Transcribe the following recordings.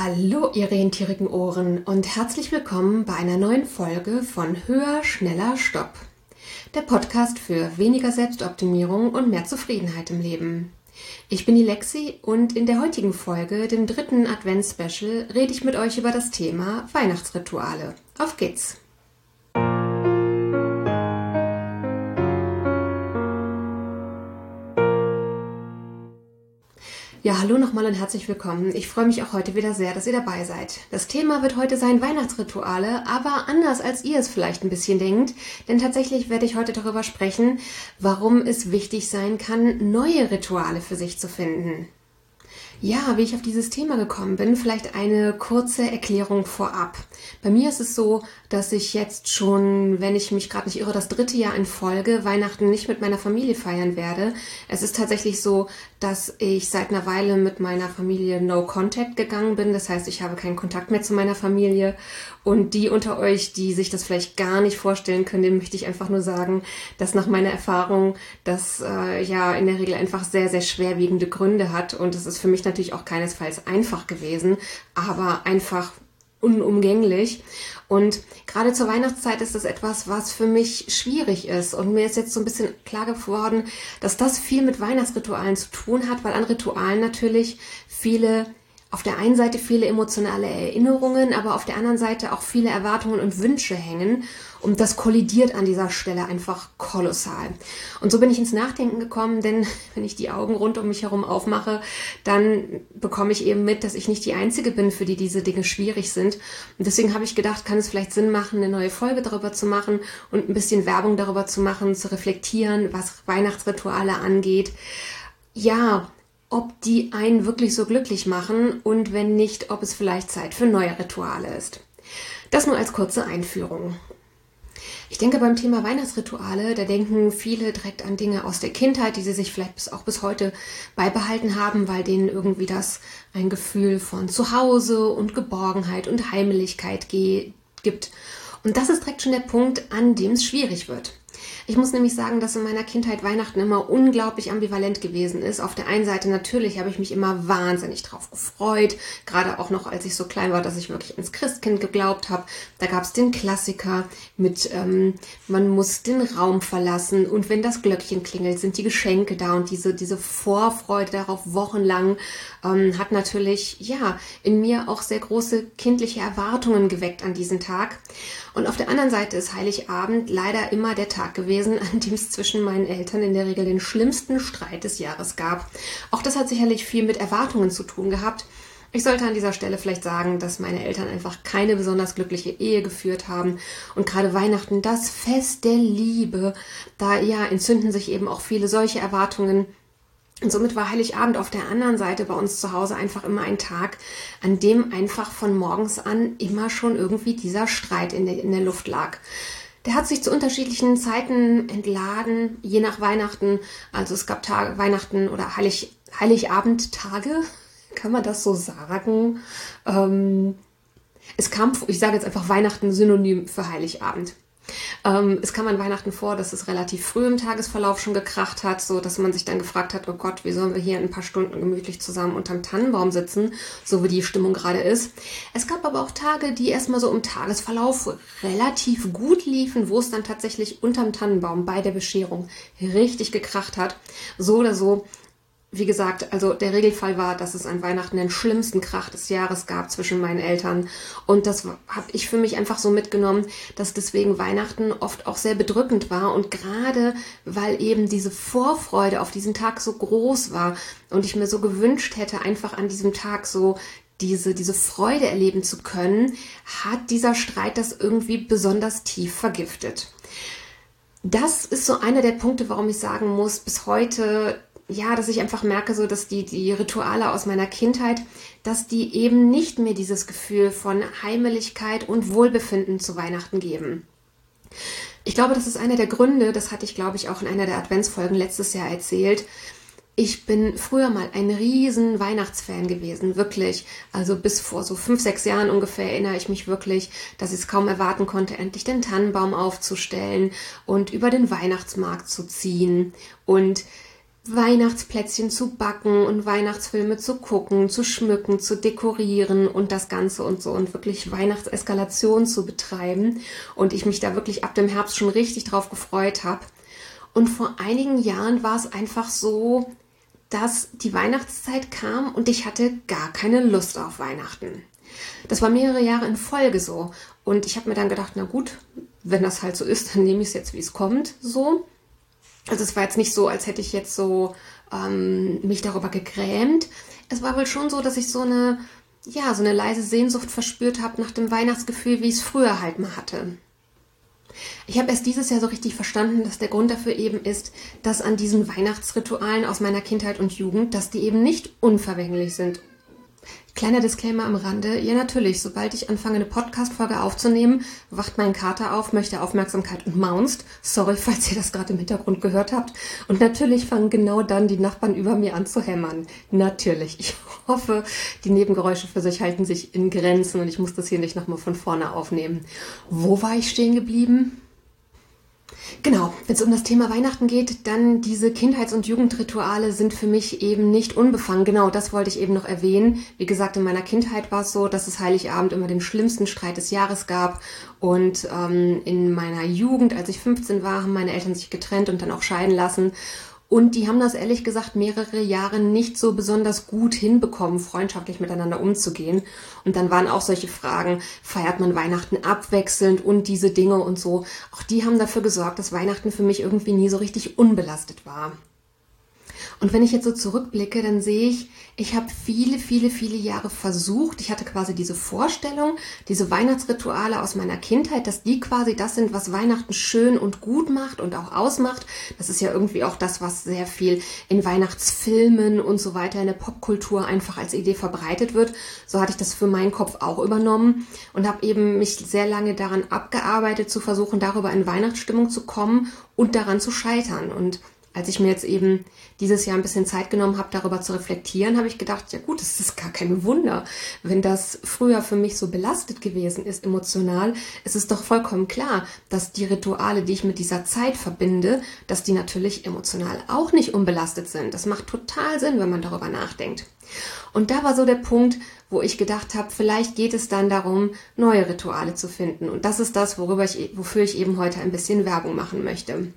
Hallo, ihr rentierigen Ohren und herzlich willkommen bei einer neuen Folge von Höher, Schneller, Stopp. Der Podcast für weniger Selbstoptimierung und mehr Zufriedenheit im Leben. Ich bin die Lexi und in der heutigen Folge, dem dritten Advents-Special, rede ich mit euch über das Thema Weihnachtsrituale. Auf geht's! Ja, hallo nochmal und herzlich willkommen. Ich freue mich auch heute wieder sehr, dass ihr dabei seid. Das Thema wird heute sein Weihnachtsrituale, aber anders als ihr es vielleicht ein bisschen denkt, denn tatsächlich werde ich heute darüber sprechen, warum es wichtig sein kann, neue Rituale für sich zu finden. Ja, wie ich auf dieses Thema gekommen bin, vielleicht eine kurze Erklärung vorab. Bei mir ist es so, dass ich jetzt schon, wenn ich mich gerade nicht irre, das dritte Jahr in Folge Weihnachten nicht mit meiner Familie feiern werde. Es ist tatsächlich so, dass ich seit einer Weile mit meiner Familie No Contact gegangen bin. Das heißt, ich habe keinen Kontakt mehr zu meiner Familie. Und die unter euch, die sich das vielleicht gar nicht vorstellen können, denen möchte ich einfach nur sagen, dass nach meiner Erfahrung das äh, ja in der Regel einfach sehr, sehr schwerwiegende Gründe hat. Und es ist für mich natürlich auch keinesfalls einfach gewesen, aber einfach unumgänglich. Und gerade zur Weihnachtszeit ist das etwas, was für mich schwierig ist. Und mir ist jetzt so ein bisschen klar geworden, dass das viel mit Weihnachtsritualen zu tun hat, weil an Ritualen natürlich viele auf der einen Seite viele emotionale Erinnerungen, aber auf der anderen Seite auch viele Erwartungen und Wünsche hängen. Und das kollidiert an dieser Stelle einfach kolossal. Und so bin ich ins Nachdenken gekommen, denn wenn ich die Augen rund um mich herum aufmache, dann bekomme ich eben mit, dass ich nicht die Einzige bin, für die diese Dinge schwierig sind. Und deswegen habe ich gedacht, kann es vielleicht Sinn machen, eine neue Folge darüber zu machen und ein bisschen Werbung darüber zu machen, zu reflektieren, was Weihnachtsrituale angeht. Ja, ob die einen wirklich so glücklich machen und wenn nicht, ob es vielleicht Zeit für neue Rituale ist. Das nur als kurze Einführung. Ich denke beim Thema Weihnachtsrituale, da denken viele direkt an Dinge aus der Kindheit, die sie sich vielleicht bis, auch bis heute beibehalten haben, weil denen irgendwie das ein Gefühl von Zuhause und Geborgenheit und Heimeligkeit gibt. Und das ist direkt schon der Punkt, an dem es schwierig wird. Ich muss nämlich sagen, dass in meiner Kindheit Weihnachten immer unglaublich ambivalent gewesen ist. Auf der einen Seite natürlich habe ich mich immer wahnsinnig drauf gefreut, gerade auch noch als ich so klein war, dass ich wirklich ins Christkind geglaubt habe. Da gab es den Klassiker mit ähm, man muss den Raum verlassen und wenn das Glöckchen klingelt, sind die Geschenke da und diese, diese Vorfreude darauf wochenlang ähm, hat natürlich ja in mir auch sehr große kindliche Erwartungen geweckt an diesen Tag. Und auf der anderen Seite ist Heiligabend leider immer der Tag gewesen, an dem es zwischen meinen Eltern in der Regel den schlimmsten Streit des Jahres gab. Auch das hat sicherlich viel mit Erwartungen zu tun gehabt. Ich sollte an dieser Stelle vielleicht sagen, dass meine Eltern einfach keine besonders glückliche Ehe geführt haben und gerade Weihnachten das Fest der Liebe, da ja entzünden sich eben auch viele solche Erwartungen und somit war Heiligabend auf der anderen Seite bei uns zu Hause einfach immer ein Tag, an dem einfach von morgens an immer schon irgendwie dieser Streit in der, in der Luft lag. Der hat sich zu unterschiedlichen Zeiten entladen, je nach Weihnachten. Also es gab Tage, Weihnachten oder Heilig, Heiligabend-Tage, kann man das so sagen? Ähm, es kam, ich sage jetzt einfach Weihnachten synonym für Heiligabend. Ähm, es kam an Weihnachten vor, dass es relativ früh im Tagesverlauf schon gekracht hat, so dass man sich dann gefragt hat, oh Gott, wie sollen wir hier ein paar Stunden gemütlich zusammen unterm Tannenbaum sitzen, so wie die Stimmung gerade ist. Es gab aber auch Tage, die erstmal so im Tagesverlauf relativ gut liefen, wo es dann tatsächlich unterm Tannenbaum bei der Bescherung richtig gekracht hat. So oder so wie gesagt, also der Regelfall war, dass es an Weihnachten den schlimmsten Krach des Jahres gab zwischen meinen Eltern. Und das habe ich für mich einfach so mitgenommen, dass deswegen Weihnachten oft auch sehr bedrückend war. Und gerade weil eben diese Vorfreude auf diesen Tag so groß war und ich mir so gewünscht hätte, einfach an diesem Tag so diese, diese Freude erleben zu können, hat dieser Streit das irgendwie besonders tief vergiftet. Das ist so einer der Punkte, warum ich sagen muss, bis heute ja, dass ich einfach merke, so dass die, die Rituale aus meiner Kindheit, dass die eben nicht mehr dieses Gefühl von Heimeligkeit und Wohlbefinden zu Weihnachten geben. Ich glaube, das ist einer der Gründe, das hatte ich, glaube ich, auch in einer der Adventsfolgen letztes Jahr erzählt. Ich bin früher mal ein riesen Weihnachtsfan gewesen, wirklich. Also bis vor so fünf, sechs Jahren ungefähr erinnere ich mich wirklich, dass ich es kaum erwarten konnte, endlich den Tannenbaum aufzustellen und über den Weihnachtsmarkt zu ziehen. Und Weihnachtsplätzchen zu backen und Weihnachtsfilme zu gucken, zu schmücken, zu dekorieren und das Ganze und so und wirklich Weihnachtseskalation zu betreiben. Und ich mich da wirklich ab dem Herbst schon richtig drauf gefreut habe. Und vor einigen Jahren war es einfach so, dass die Weihnachtszeit kam und ich hatte gar keine Lust auf Weihnachten. Das war mehrere Jahre in Folge so. Und ich habe mir dann gedacht, na gut, wenn das halt so ist, dann nehme ich es jetzt, wie es kommt, so. Also es war jetzt nicht so, als hätte ich jetzt so ähm, mich darüber gegrämt. Es war wohl schon so, dass ich so eine, ja, so eine leise Sehnsucht verspürt habe nach dem Weihnachtsgefühl, wie ich es früher halt mal hatte. Ich habe erst dieses Jahr so richtig verstanden, dass der Grund dafür eben ist, dass an diesen Weihnachtsritualen aus meiner Kindheit und Jugend, dass die eben nicht unvergänglich sind Kleiner Disclaimer am Rande. Ja, natürlich, sobald ich anfange, eine Podcast-Folge aufzunehmen, wacht mein Kater auf, möchte Aufmerksamkeit und maunst. Sorry, falls ihr das gerade im Hintergrund gehört habt. Und natürlich fangen genau dann die Nachbarn über mir an zu hämmern. Natürlich. Ich hoffe, die Nebengeräusche für sich halten sich in Grenzen und ich muss das hier nicht nochmal von vorne aufnehmen. Wo war ich stehen geblieben? Genau, wenn es um das Thema Weihnachten geht, dann diese Kindheits- und Jugendrituale sind für mich eben nicht unbefangen. Genau, das wollte ich eben noch erwähnen. Wie gesagt, in meiner Kindheit war es so, dass es Heiligabend immer den schlimmsten Streit des Jahres gab. Und ähm, in meiner Jugend, als ich 15 war, haben meine Eltern sich getrennt und dann auch scheiden lassen. Und die haben das ehrlich gesagt mehrere Jahre nicht so besonders gut hinbekommen, freundschaftlich miteinander umzugehen. Und dann waren auch solche Fragen, feiert man Weihnachten abwechselnd und diese Dinge und so. Auch die haben dafür gesorgt, dass Weihnachten für mich irgendwie nie so richtig unbelastet war. Und wenn ich jetzt so zurückblicke, dann sehe ich, ich habe viele, viele, viele Jahre versucht. Ich hatte quasi diese Vorstellung, diese Weihnachtsrituale aus meiner Kindheit, dass die quasi das sind, was Weihnachten schön und gut macht und auch ausmacht. Das ist ja irgendwie auch das, was sehr viel in Weihnachtsfilmen und so weiter in der Popkultur einfach als Idee verbreitet wird. So hatte ich das für meinen Kopf auch übernommen und habe eben mich sehr lange daran abgearbeitet, zu versuchen, darüber in Weihnachtsstimmung zu kommen und daran zu scheitern. Und als ich mir jetzt eben dieses Jahr ein bisschen Zeit genommen habe, darüber zu reflektieren, habe ich gedacht, ja gut, es ist gar kein Wunder, wenn das früher für mich so belastet gewesen ist, emotional. Es ist doch vollkommen klar, dass die Rituale, die ich mit dieser Zeit verbinde, dass die natürlich emotional auch nicht unbelastet sind. Das macht total Sinn, wenn man darüber nachdenkt. Und da war so der Punkt, wo ich gedacht habe, vielleicht geht es dann darum, neue Rituale zu finden. Und das ist das, worüber ich, wofür ich eben heute ein bisschen Werbung machen möchte.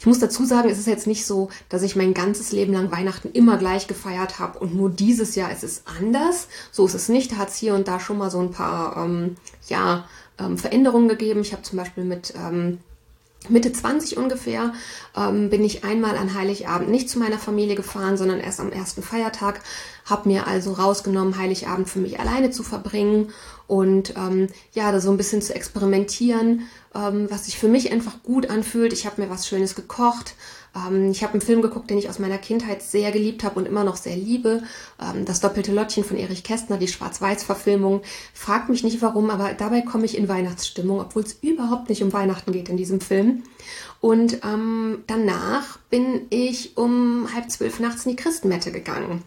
Ich muss dazu sagen, es ist jetzt nicht so, dass ich mein ganzes Leben lang Weihnachten immer gleich gefeiert habe und nur dieses Jahr ist es anders. So ist es nicht. Da hat es hier und da schon mal so ein paar ähm, ja, ähm, Veränderungen gegeben. Ich habe zum Beispiel mit ähm, Mitte 20 ungefähr ähm, bin ich einmal an Heiligabend nicht zu meiner Familie gefahren, sondern erst am ersten Feiertag. Habe mir also rausgenommen, Heiligabend für mich alleine zu verbringen und ähm, ja, da so ein bisschen zu experimentieren, ähm, was sich für mich einfach gut anfühlt. Ich habe mir was Schönes gekocht, ähm, ich habe einen Film geguckt, den ich aus meiner Kindheit sehr geliebt habe und immer noch sehr liebe. Ähm, das doppelte Lottchen von Erich Kästner, die Schwarz-Weiß-Verfilmung. Fragt mich nicht warum, aber dabei komme ich in Weihnachtsstimmung, obwohl es überhaupt nicht um Weihnachten geht in diesem Film. Und ähm, danach bin ich um halb zwölf nachts in die Christenmette gegangen.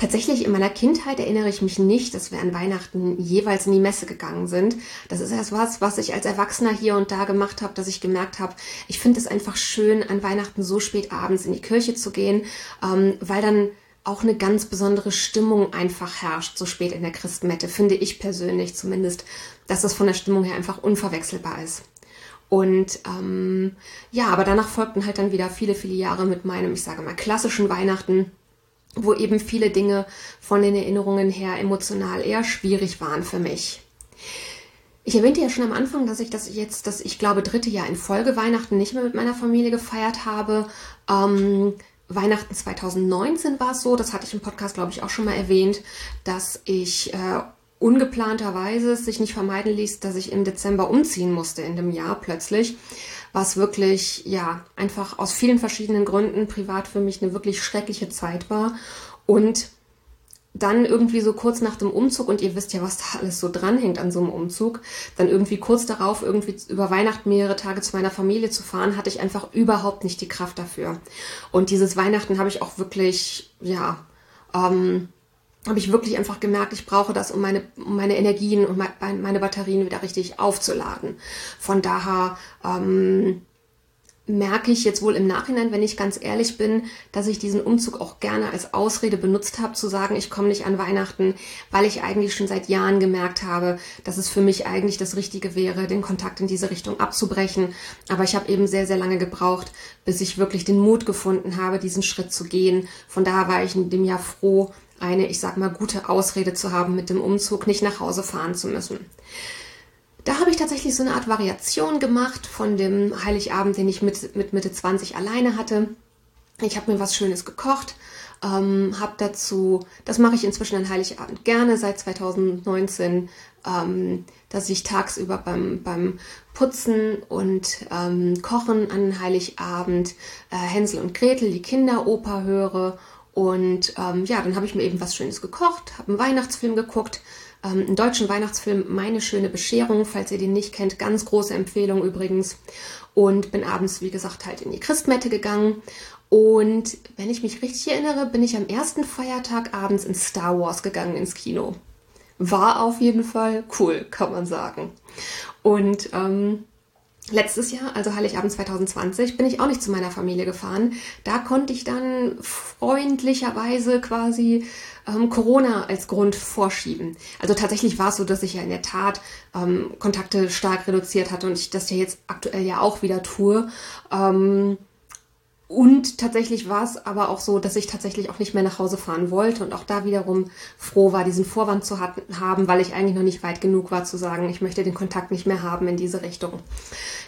Tatsächlich in meiner Kindheit erinnere ich mich nicht, dass wir an Weihnachten jeweils in die Messe gegangen sind. Das ist erst was, was ich als Erwachsener hier und da gemacht habe, dass ich gemerkt habe, ich finde es einfach schön, an Weihnachten so spät abends in die Kirche zu gehen, ähm, weil dann auch eine ganz besondere Stimmung einfach herrscht, so spät in der Christmette, finde ich persönlich zumindest, dass das von der Stimmung her einfach unverwechselbar ist. Und ähm, ja, aber danach folgten halt dann wieder viele, viele Jahre mit meinem, ich sage mal, klassischen Weihnachten wo eben viele Dinge von den Erinnerungen her emotional eher schwierig waren für mich. Ich erwähnte ja schon am Anfang, dass ich das jetzt, das ich glaube dritte Jahr in Folge Weihnachten nicht mehr mit meiner Familie gefeiert habe. Ähm, Weihnachten 2019 war es so, das hatte ich im Podcast glaube ich auch schon mal erwähnt, dass ich äh, ungeplanterweise es sich nicht vermeiden ließ, dass ich im Dezember umziehen musste in dem Jahr plötzlich was wirklich, ja, einfach aus vielen verschiedenen Gründen privat für mich eine wirklich schreckliche Zeit war. Und dann irgendwie so kurz nach dem Umzug, und ihr wisst ja, was da alles so dranhängt an so einem Umzug, dann irgendwie kurz darauf irgendwie über Weihnachten mehrere Tage zu meiner Familie zu fahren, hatte ich einfach überhaupt nicht die Kraft dafür. Und dieses Weihnachten habe ich auch wirklich, ja, ähm, habe ich wirklich einfach gemerkt, ich brauche das, um meine, um meine Energien und meine Batterien wieder richtig aufzuladen. Von daher ähm, merke ich jetzt wohl im Nachhinein, wenn ich ganz ehrlich bin, dass ich diesen Umzug auch gerne als Ausrede benutzt habe, zu sagen, ich komme nicht an Weihnachten, weil ich eigentlich schon seit Jahren gemerkt habe, dass es für mich eigentlich das Richtige wäre, den Kontakt in diese Richtung abzubrechen. Aber ich habe eben sehr, sehr lange gebraucht, bis ich wirklich den Mut gefunden habe, diesen Schritt zu gehen. Von daher war ich in dem Jahr froh, eine, ich sag mal, gute Ausrede zu haben, mit dem Umzug nicht nach Hause fahren zu müssen. Da habe ich tatsächlich so eine Art Variation gemacht von dem Heiligabend, den ich mit, mit Mitte 20 alleine hatte. Ich habe mir was Schönes gekocht, ähm, habe dazu, das mache ich inzwischen an Heiligabend gerne seit 2019, ähm, dass ich tagsüber beim, beim Putzen und ähm, Kochen an Heiligabend äh, Hänsel und Gretel, die Kinderoper höre. Und ähm, ja, dann habe ich mir eben was Schönes gekocht, habe einen Weihnachtsfilm geguckt, ähm, einen deutschen Weihnachtsfilm Meine schöne Bescherung, falls ihr den nicht kennt, ganz große Empfehlung übrigens. Und bin abends, wie gesagt, halt in die Christmette gegangen. Und wenn ich mich richtig erinnere, bin ich am ersten Feiertag abends in Star Wars gegangen ins Kino. War auf jeden Fall cool, kann man sagen. Und ähm, Letztes Jahr, also Heiligabend 2020, bin ich auch nicht zu meiner Familie gefahren. Da konnte ich dann freundlicherweise quasi ähm, Corona als Grund vorschieben. Also tatsächlich war es so, dass ich ja in der Tat ähm, Kontakte stark reduziert hatte und ich das ja jetzt aktuell ja auch wieder tue. Ähm, und tatsächlich war es aber auch so, dass ich tatsächlich auch nicht mehr nach Hause fahren wollte und auch da wiederum froh war, diesen Vorwand zu haben, weil ich eigentlich noch nicht weit genug war zu sagen, ich möchte den Kontakt nicht mehr haben in diese Richtung.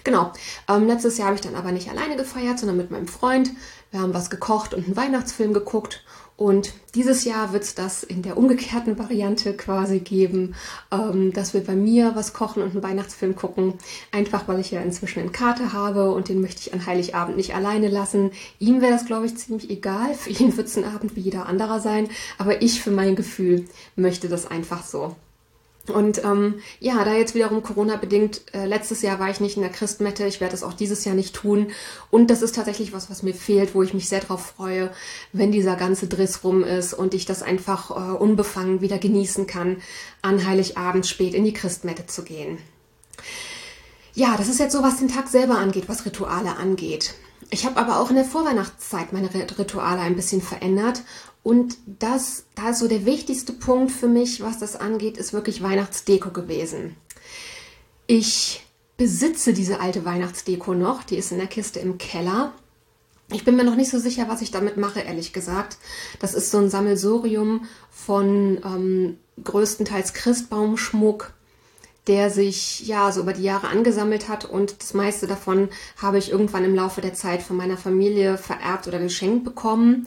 Genau. Ähm, letztes Jahr habe ich dann aber nicht alleine gefeiert, sondern mit meinem Freund. Wir haben was gekocht und einen Weihnachtsfilm geguckt und dieses Jahr wird es das in der umgekehrten Variante quasi geben, ähm, dass wir bei mir was kochen und einen Weihnachtsfilm gucken. Einfach weil ich ja inzwischen einen Kater habe und den möchte ich an Heiligabend nicht alleine lassen. Ihm wäre das, glaube ich, ziemlich egal. Für ihn wird es ein Abend wie jeder anderer sein. Aber ich für mein Gefühl möchte das einfach so. Und ähm, ja, da jetzt wiederum Corona bedingt, äh, letztes Jahr war ich nicht in der Christmette, ich werde es auch dieses Jahr nicht tun. Und das ist tatsächlich was, was mir fehlt, wo ich mich sehr drauf freue, wenn dieser ganze Driss rum ist und ich das einfach äh, unbefangen wieder genießen kann, an Heiligabend spät in die Christmette zu gehen. Ja, das ist jetzt so, was den Tag selber angeht, was Rituale angeht. Ich habe aber auch in der Vorweihnachtszeit meine Rituale ein bisschen verändert und das, da ist so der wichtigste Punkt für mich, was das angeht, ist wirklich Weihnachtsdeko gewesen. Ich besitze diese alte Weihnachtsdeko noch, die ist in der Kiste im Keller. Ich bin mir noch nicht so sicher, was ich damit mache, ehrlich gesagt. Das ist so ein Sammelsurium von ähm, größtenteils Christbaumschmuck, der sich ja so über die Jahre angesammelt hat und das meiste davon habe ich irgendwann im Laufe der Zeit von meiner Familie vererbt oder geschenkt bekommen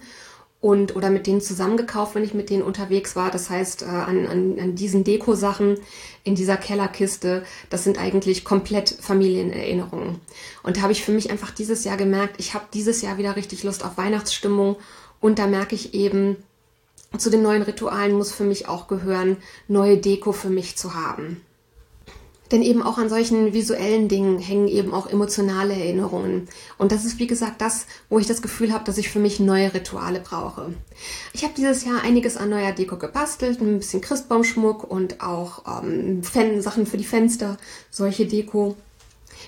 und oder mit denen zusammengekauft, wenn ich mit denen unterwegs war. Das heißt, äh, an, an, an diesen Deko-Sachen in dieser Kellerkiste, das sind eigentlich komplett Familienerinnerungen. Und da habe ich für mich einfach dieses Jahr gemerkt, ich habe dieses Jahr wieder richtig Lust auf Weihnachtsstimmung und da merke ich eben, zu den neuen Ritualen muss für mich auch gehören, neue Deko für mich zu haben. Denn eben auch an solchen visuellen Dingen hängen eben auch emotionale Erinnerungen. Und das ist, wie gesagt, das, wo ich das Gefühl habe, dass ich für mich neue Rituale brauche. Ich habe dieses Jahr einiges an neuer Deko gebastelt, ein bisschen Christbaumschmuck und auch ähm, Fen Sachen für die Fenster, solche Deko.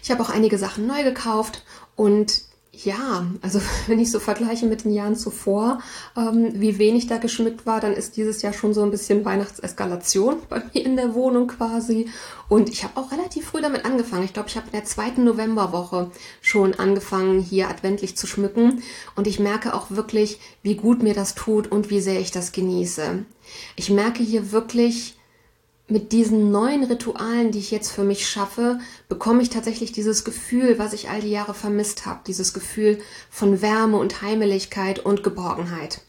Ich habe auch einige Sachen neu gekauft und ja, also wenn ich so vergleiche mit den Jahren zuvor, ähm, wie wenig da geschmückt war, dann ist dieses Jahr schon so ein bisschen Weihnachtseskalation bei mir in der Wohnung quasi. Und ich habe auch relativ früh damit angefangen. Ich glaube, ich habe in der zweiten Novemberwoche schon angefangen, hier adventlich zu schmücken. Und ich merke auch wirklich, wie gut mir das tut und wie sehr ich das genieße. Ich merke hier wirklich, mit diesen neuen Ritualen, die ich jetzt für mich schaffe, bekomme ich tatsächlich dieses Gefühl, was ich all die Jahre vermisst habe, dieses Gefühl von Wärme und Heimeligkeit und Geborgenheit.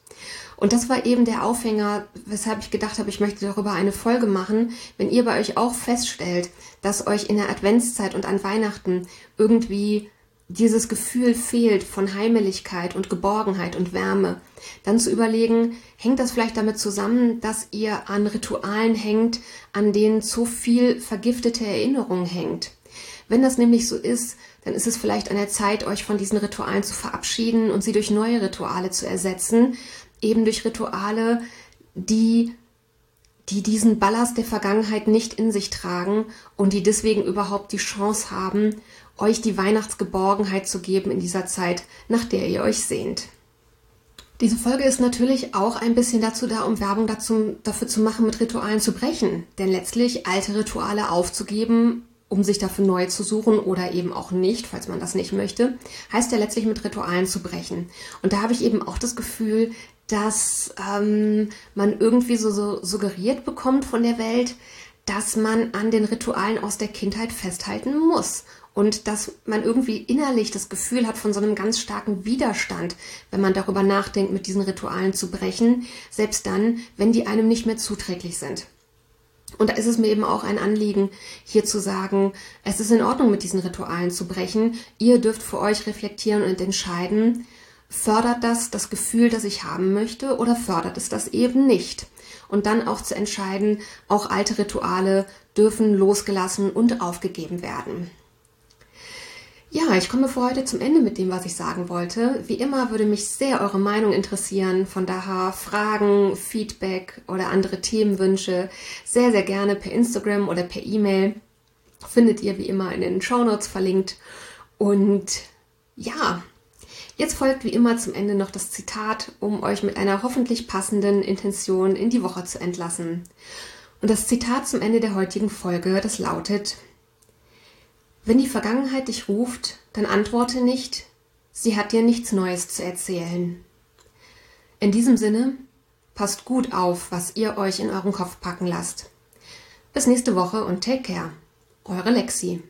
Und das war eben der Aufhänger, weshalb ich gedacht habe, ich möchte darüber eine Folge machen, wenn ihr bei euch auch feststellt, dass euch in der Adventszeit und an Weihnachten irgendwie dieses Gefühl fehlt von Heimeligkeit und Geborgenheit und Wärme, dann zu überlegen, hängt das vielleicht damit zusammen, dass ihr an Ritualen hängt, an denen zu viel vergiftete Erinnerung hängt. Wenn das nämlich so ist, dann ist es vielleicht an der Zeit, euch von diesen Ritualen zu verabschieden und sie durch neue Rituale zu ersetzen, eben durch Rituale, die die diesen Ballast der Vergangenheit nicht in sich tragen und die deswegen überhaupt die Chance haben, euch die Weihnachtsgeborgenheit zu geben in dieser Zeit, nach der ihr euch sehnt. Diese Folge ist natürlich auch ein bisschen dazu da, um Werbung dazu, dafür zu machen, mit Ritualen zu brechen. Denn letztlich alte Rituale aufzugeben, um sich dafür neue zu suchen oder eben auch nicht, falls man das nicht möchte, heißt ja letztlich mit Ritualen zu brechen. Und da habe ich eben auch das Gefühl, dass ähm, man irgendwie so, so suggeriert bekommt von der Welt, dass man an den Ritualen aus der Kindheit festhalten muss und dass man irgendwie innerlich das Gefühl hat von so einem ganz starken Widerstand, wenn man darüber nachdenkt, mit diesen Ritualen zu brechen, selbst dann, wenn die einem nicht mehr zuträglich sind. Und da ist es mir eben auch ein Anliegen, hier zu sagen, es ist in Ordnung, mit diesen Ritualen zu brechen. Ihr dürft für euch reflektieren und entscheiden, fördert das das Gefühl, das ich haben möchte oder fördert es das eben nicht? Und dann auch zu entscheiden, auch alte Rituale dürfen losgelassen und aufgegeben werden. Ja, ich komme für heute zum Ende mit dem, was ich sagen wollte. Wie immer würde mich sehr eure Meinung interessieren. Von daher Fragen, Feedback oder andere Themenwünsche sehr, sehr gerne per Instagram oder per E-Mail. Findet ihr wie immer in den Show Notes verlinkt. Und ja, jetzt folgt wie immer zum Ende noch das Zitat, um euch mit einer hoffentlich passenden Intention in die Woche zu entlassen. Und das Zitat zum Ende der heutigen Folge, das lautet, wenn die Vergangenheit dich ruft, dann antworte nicht, sie hat dir nichts Neues zu erzählen. In diesem Sinne, passt gut auf, was ihr euch in euren Kopf packen lasst. Bis nächste Woche und take care. Eure Lexi.